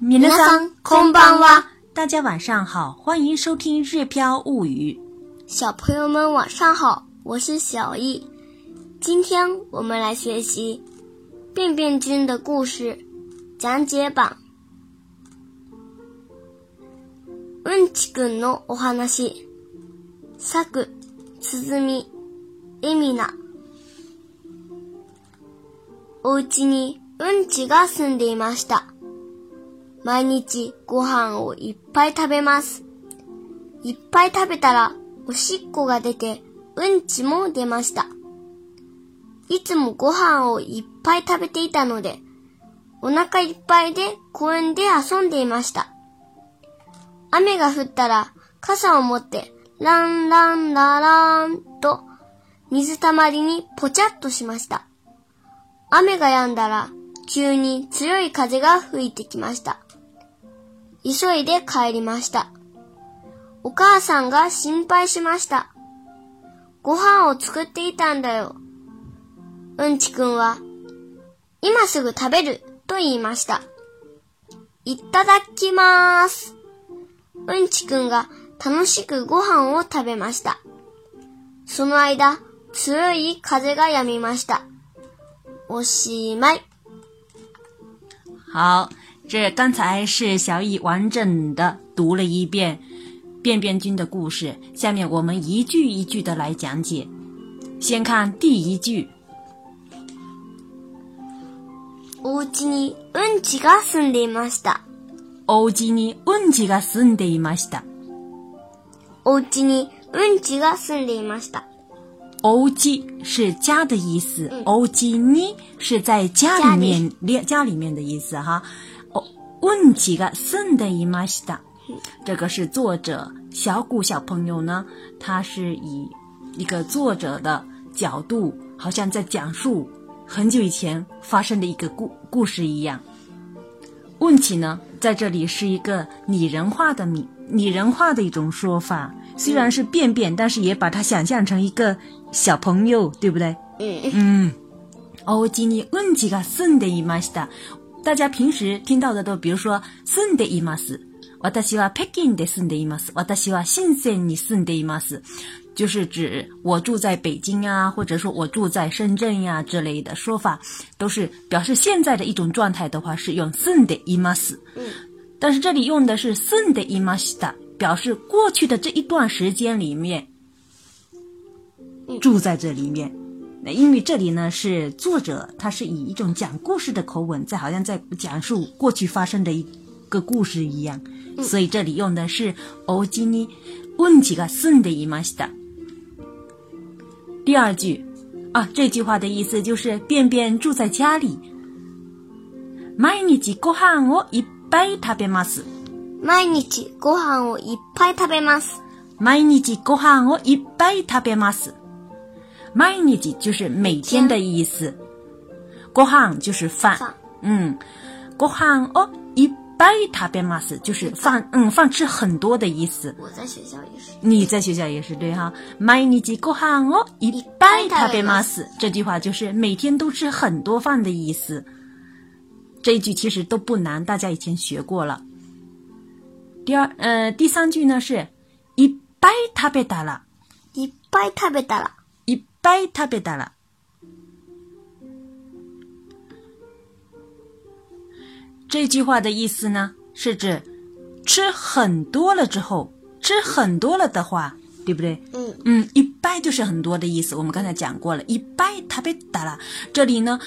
米勒桑，空邦哇！大家晚上好，欢迎收听《日飘物语》。小朋友们晚上好，我是小易。今天我们来学习《便便君》的故事讲解版。ウンチくんのお話。作、鈴木エミナ。おうちにウンちが住んでいました。毎日ご飯をいっぱい食べます。いっぱい食べたらおしっこが出てうんちも出ました。いつもご飯をいっぱい食べていたので、お腹いっぱいで公園で遊んでいました。雨が降ったら傘を持ってランランララーンと水たまりにぽちゃっとしました。雨が止んだら急に強い風が吹いてきました。急いで帰りました。お母さんが心配しました。ご飯を作っていたんだよ。うんちくんは、今すぐ食べると言いました。いただきまーす。うんちくんが楽しくご飯を食べました。その間、強い風が止みました。おしまい。好。这刚才是小易完整的读了一遍《变变君》的故事，下面我们一句一句的来讲解。先看第一句：おうちにうんちが住んでいました。おうちにうんちが住んでいました。おうちにうんちが住んでいました。おうち是家的意思，おうちに是在家里面，家里面的意思哈。问题が住んでいました。这个是作者小谷小朋友呢，他是以一个作者的角度，好像在讲述很久以前发生的一个故故事一样。问题呢，在这里是一个拟人化的拟拟人化的一种说法，虽然是便便，但是也把它想象成一个小朋友，对不对？嗯。うん。おうちに問題が住んでいました。大家平时听到的都，比如说“住的伊玛斯”，“我打西瓦北京的住的伊玛斯”，“我打西瓦深圳的住的伊 m 斯”，就是指我住在北京啊，或者说我住在深圳呀之类的说法，都是表示现在的一种状态的话，是用“住 d 伊玛斯”。嗯，但是这里用的是“住 d 伊玛斯”的，表示过去的这一段时间里面住在这里面。因为这里呢是作者，他是以一种讲故事的口吻，在好像在讲述过去发生的一个故事一样，所以这里用的是オジニ、温気がすんだイマシだ。第二句啊，这句话的意思就是便便住在家里。毎日ご飯をいっぱい食べます。毎日ご飯をいっぱい食べます。毎日ご飯をいっぱい食べます。m 日 n 就是每天的意思，ご飯就是饭，嗯，ご飯哦，いっぱい食べます就是饭，嗯，饭吃很多的意思。我在学校也是。你在学校也是对哈 m 日 n ご飯をいっぱい食べます这句话就是每天都吃很多饭的意思。这一句其实都不难，大家以前学过了。第二，呃，第三句呢是いっぱい食べたら，いっぱい食べたら。一掰它别打了，这句话的意思呢，是指吃很多了之后，吃很多了的话，对不对？嗯嗯，一拜就是很多的意思。我们刚才讲过了，一拜它别打了。这里呢，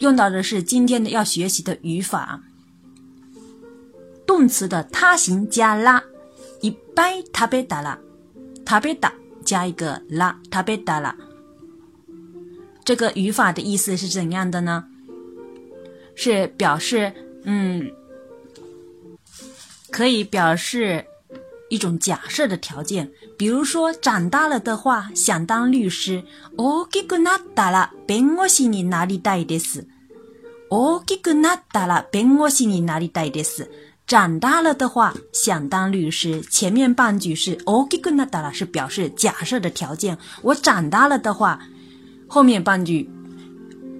用到的是今天的要学习的语法，动词的他形加拉，一拜它别打了，它别打加一个拉，它别打了。这个语法的意思是怎样的呢？是表示，嗯，可以表示一种假设的条件。比如说，长大了的话想当律师。哦，这个那大了，别我心里哪里大一点事。哦，这个那大了，别我心里哪里大一点事。长大了的话想当律师。前面半句是哦，这个那大了是表示假设的条件。我长大了的话。后面半句，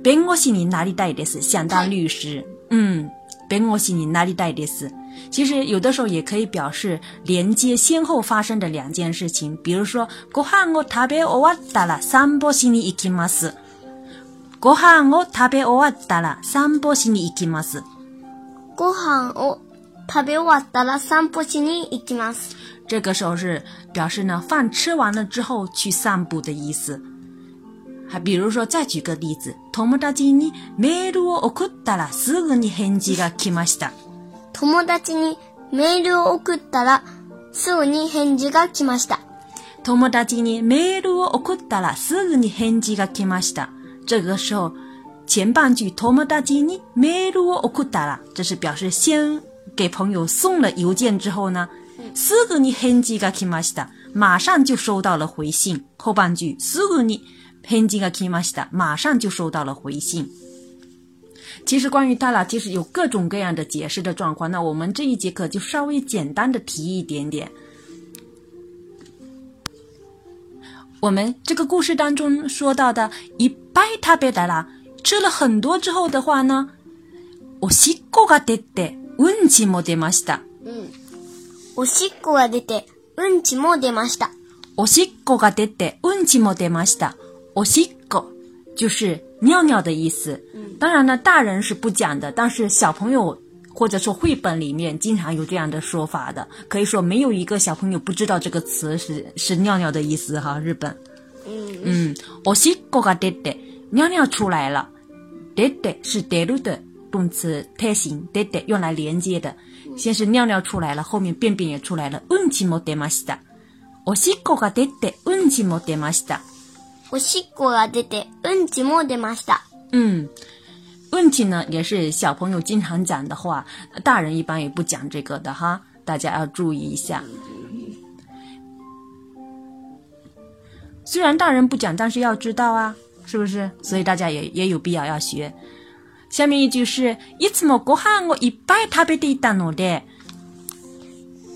别我心里哪里带的是想当律师，嗯，别我心里哪里带的是，其实有的时候也可以表示连接先后发生的两件事情，比如说，ご飯を食べ終わったら散歩しに行きます。ご飯を食べ終わったら散歩しに行きます。ご飯を食べ終わったら散歩しに行きます。这个时候是表示呢，饭吃完了之后去散步的意思。还比如说，再举个例子：友達にメールを送ったらすぐに返事が来ました。友達にメールを送ったらすぐに返事が来ました。友達にメールを送ったらすぐに返事が来ました。这个时候，前半句友達にメールを送ったら，这是表示先给朋友送了邮件之后呢，すぐに返事が来ました，马上就收到了回信。后半句すぐに。返事が来ました。马上就收到了回信。其实关于他啦，其实有各种各样的解释的状况。那我们这一节课就稍微简单的提一点点。我们这个故事当中说到的，一杯食べたら，吃了很多之后的话呢，おしっこが出て、うんちも出ました。嗯，おしっこが出て、うんちも出ました。おしっこが出て、うんちも出ました。嗯 o s i g o 就是尿尿的意思。嗯，当然呢，大人是不讲的，但是小朋友或者说绘本里面经常有这样的说法的。可以说没有一个小朋友不知道这个词是是尿尿的意思哈，日本。嗯嗯。o s i g o ga dette 尿尿出来了。d e t e 是 detto 的动词变形，dette 用来连接的。先是尿尿出来了，后面便便也出来了。unchi m し t e m a s h i t a osiko ga d おしっこが出て、うんちも出ました。嗯，问题呢也是小朋友经常讲的话，大人一般也不讲这个的哈，大家要注意一下。虽然大人不讲，但是要知道啊，是不是？所以大家也也有必要要学。下面一句是：いつもご飯をいっぱい食べていたので。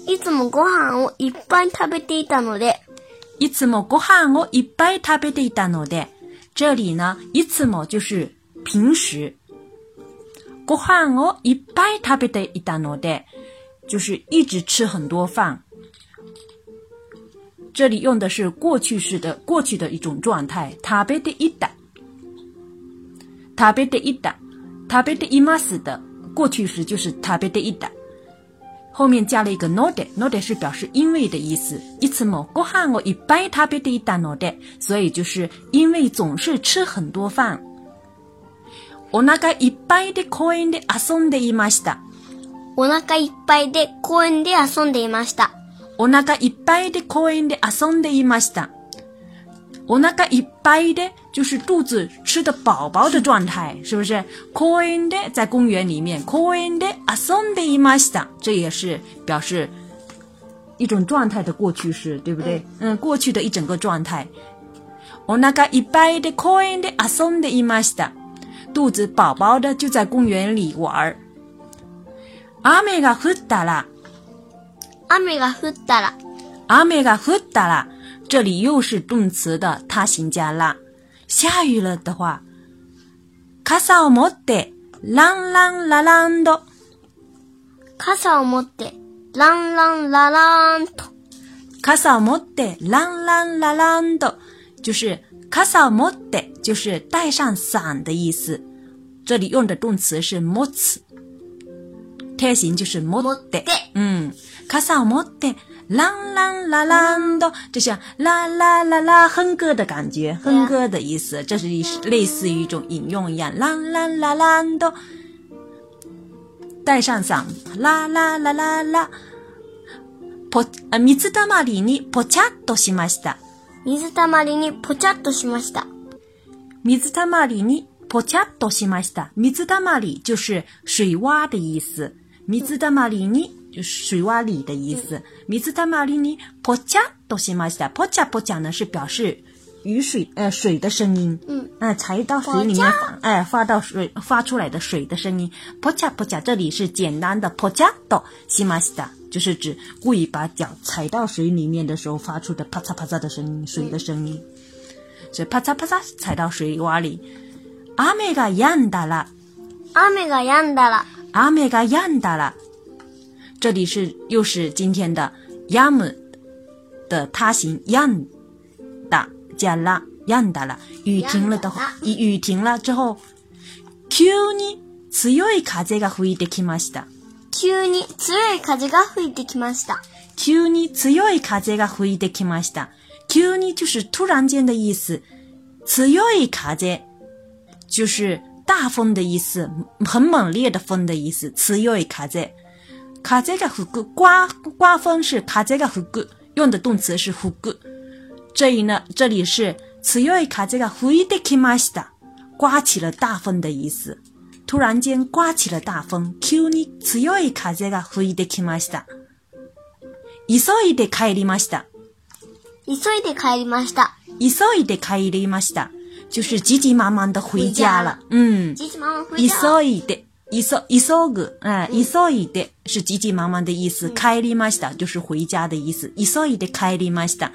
いつもご飯をいっぱい食べていたので。いつもご飯をいっぱい食べていたので、这里呢，いつも就是平时，ご飯をいっぱい食べていたので，就是一直吃很多饭。这里用的是过去式的过去的一种状态，食べていた。食べていた、食べています的过去式就是食べていた。后面加了一个 no de，no de 是表示因为的意思。いつもごはんをいっぱい食べ n o d た所以就是因为总是吃很多饭。お腹いっぱいで公園で遊んでいました。おないっぱいで公園で遊んでいました。おないっぱいで公園で遊んでいました。我那个一般的，就是肚子吃的饱饱的状态，是不是？coined 在公园里面，coined a Sunday morning，这也是表示一种状态的过去式，对不对？嗯，过去的一整个状态。我那个一般的，coined a Sunday morning，肚子饱饱的就在公园里玩儿。雨该下大了，雨该下大了，雨该下大了。这里又是动词的他行加啦。下雨了的话，傘を持ってランランラランド。傘を持ってランランラランド。傘を持ってランランラランド。就是傘を持って，就是带上伞的意思。这里用的动词是持って，形就是持って。嗯，傘を持って。啦啦啦啦哆，这像啦啦啦啦哼歌的感觉，哼歌的意思，这是一类似于一种引用一样。啦啦啦啦哆，带上嗓。啦啦啦啦啦。ぽあ水たまりにぽちゃっとしました。水たまりにぽちゃっとしました。水たまりにぽちゃっとしました。水たまり就是水洼的意思。水たまりに。就是水洼里的意思米斯特玛丽呢剖恰多西玛西哒剖恰剖恰呢是表示雨水呃水的声音嗯嗯踩到水里面唉发到水发出来的水的声音剖恰剖恰这里是简单的剖恰多西玛西哒就是指故意把脚踩到水里面的时候发出的啪嚓啪嚓的声音水的声音所以啪嚓啪嚓踩到水洼里阿米嘎样大啦阿米嘎样大啦阿米嘎样大啦这里是又是今天的，ヤム的他行ヤンダジャラヤンダラ。雨停了之雨雨停了之后，急に強い風が吹いてきました。急に強い風が吹いてきました。急に強い風が吹いてきました。急に就是突然间的意思，強い風就是大风的意思，很猛烈的风的意思，強い風。卡杰个虎骨刮刮风是卡杰个虎骨用的动词是虎骨。这里呢，这里是次い卡杰个虎一的开马西哒，刮起了大风的意思。突然间刮起了大风，次要卡杰个虎一的开马西哒。伊所以得开里马西哒，伊所以得开里马西哒，伊所以得开里马就是急急忙忙的回家了。嗯，急急忙忙回家了。伊所得。一扫一扫个，哎，一扫一的，是急急忙忙的意思。帰りました就是回家的意思。一扫一点，帰りました。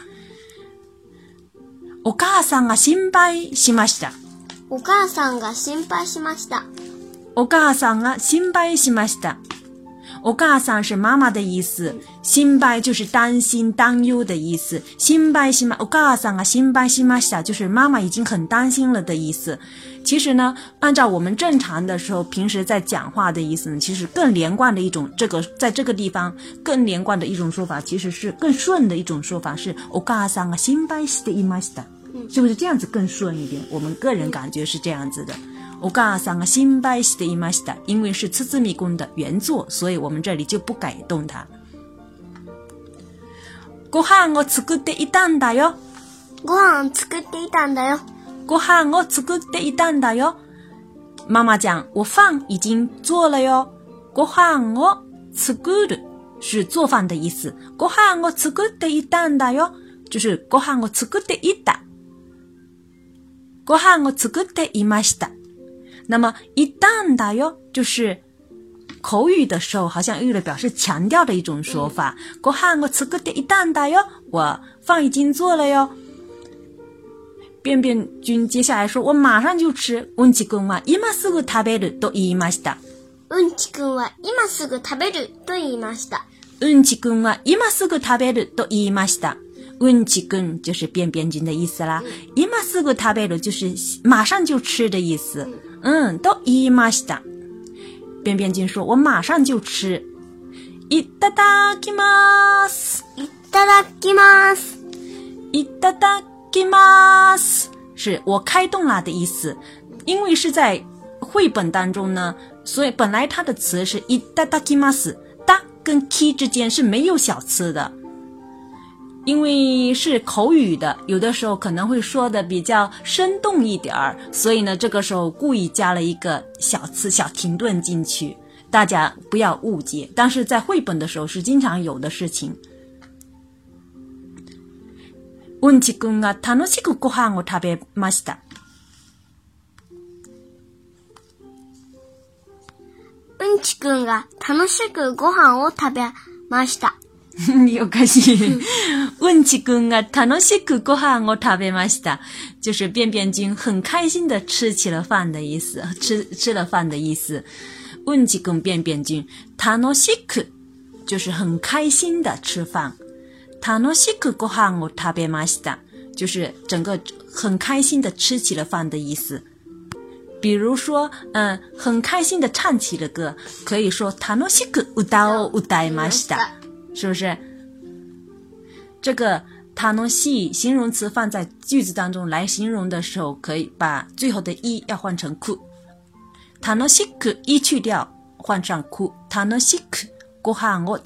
お母さんが心配しました。お母さんが心配しました。お母さんが心配しました。我噶桑是妈妈的意思，心拜就是担心担忧的意思，心拜心嘛，我噶桑啊，心拜心嘛，是就是妈妈已经很担心了的意思。其实呢，按照我们正常的时候平时在讲话的意思呢，其实更连贯的一种，这个在这个地方更连贯的一种说法，其实是更顺的一种说法，是我噶桑啊，心拜心玛是啊，是不是这样子更顺一点？我们个人感觉是这样子的。お母さんが心配していました。因为是つ字迷宫的原作，所以我们这里就不改动它。ご飯を作っていたんだよ。ご飯を作っていたんだよ。ご飯を作っていたんだよ。妈妈讲，我饭已经做了哟。ご飯を作る是做饭的意思。ご飯を作っていたんだよ，就是ご飯を作っていた。ご飯を作っていました。那么一旦打哟，就是口语的时候，好像用了表示强调的一种说法。国汉我吃个的一旦打哟，我饭已经做了哟。便便君接下来说：“我马上就吃。”温奇君啊，いますぐ食べると言いました。ちくんは今すぐ食べると言いました。ちくんは今すぐ食べると言いました。ちくん就是便便君的意思啦。今すぐ食べる就是马上就吃的意思。嗯，都伊马西哒。便便君说：“我马上就吃。”い哒哒きます。い哒哒きます。い哒哒きます。是我开动啦的意思。因为是在绘本当中呢，所以本来它的词是い哒哒きます。哒跟 k 之间是没有小词的。因为是口语的，有的时候可能会说的比较生动一点儿，所以呢，这个时候故意加了一个小词、小停顿进去，大家不要误解。但是在绘本的时候是经常有的事情。うんちくんが楽しくご飯を食べました。うんちくんが楽しくご飯を食べました。又 开心，问起公啊，塔诺西克哥哈，我特别马西就是便便君很开心的吃起了饭的意思，吃吃了饭的意思。问起公便便君，塔诺西克就是很开心的吃饭。塔诺西克哥哈，我特别马西达，就是整个很开心的吃起了饭的意思。比如说，嗯，很开心的唱起了歌，可以说塔诺西克乌达乌达马西达。是不是？这个他能系形容词放在句子当中来形容的时候，可以把最后的一要换成 k u o 去掉，换上 ku，tanoshiku。过寒そ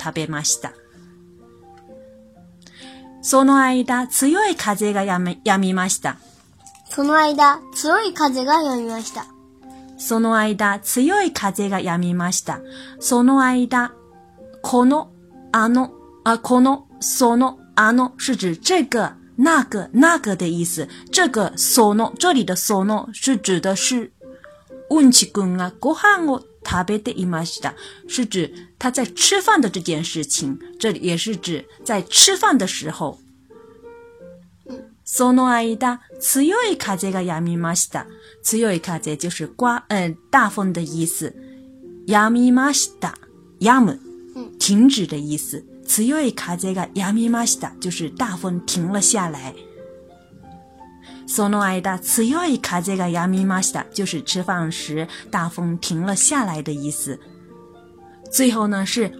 の間、強い風がやめやみました。その間、強い風がやみました。その間、強い風がやみました。その間、この阿诺，阿可诺，索诺，阿诺是指这个、那个、那个的意思。这个索诺，这里的索诺是指的是温七公啊，过喊我特别的一麻西哒，是指他在吃饭的这件事情。这里也是指在吃饭的时候。索诺阿伊达，次有一卡这个亚米麻西次一卡这就是刮嗯大风的意思。亚米麻西哒，亚木。停止的意思。強い一卡这个ました，就是大风停了下来。その間、強い風が一卡这个た，就是吃饭时大风停了下来的意思。最后呢是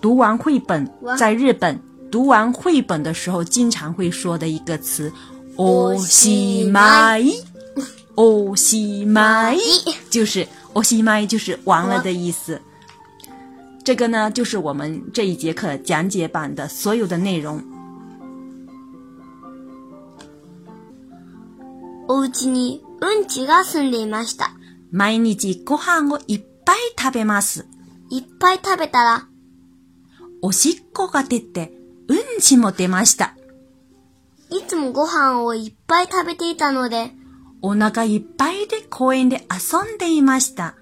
读完绘本，在日本读完绘本的时候经常会说的一个词。おしまい，おしまい，就是オシマイ就是完了的意思。这个呢，就是我们这一节课讲解版的所有的内容。お家にうんちが住んでいました。毎日ご飯をいっぱい食べます。いっぱい食べたら、おしっこが出て、うんちも出ました。いつもご飯をいっぱい食べていたので、お腹いっぱいで公園で遊んでいました。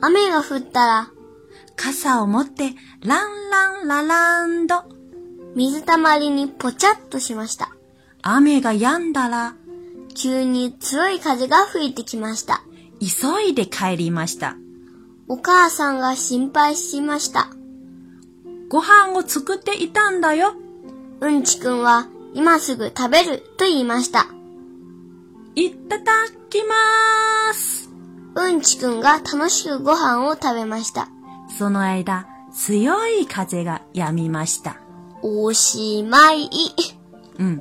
雨が降ったら、傘を持って、ランランラランド。水たまりにぽちゃっとしました。雨が止んだら、急に強い風が吹いてきました。急いで帰りました。お母さんが心配しました。ご飯を作っていたんだよ。うんちくんは今すぐ食べると言いました。いただきまーす。うんちくんが楽しくご飯を食べました。その間、強い風が止みました。おしまい。嗯。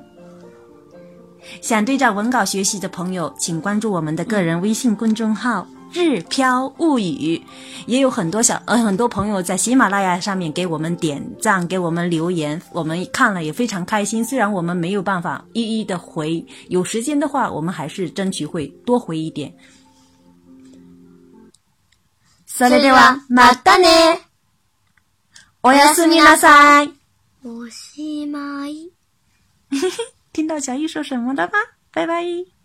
想对照文稿学习的朋友，请关注我们的个人微信公众号“日飘物语”。也有很多小呃很多朋友在喜马拉雅上面给我们点赞，给我们留言，我们看了也非常开心。虽然我们没有办法一一的回，有时间的话，我们还是争取会多回一点。それでは、またねおやすみなさいおしまい。听到小易说什么了吗？拜拜。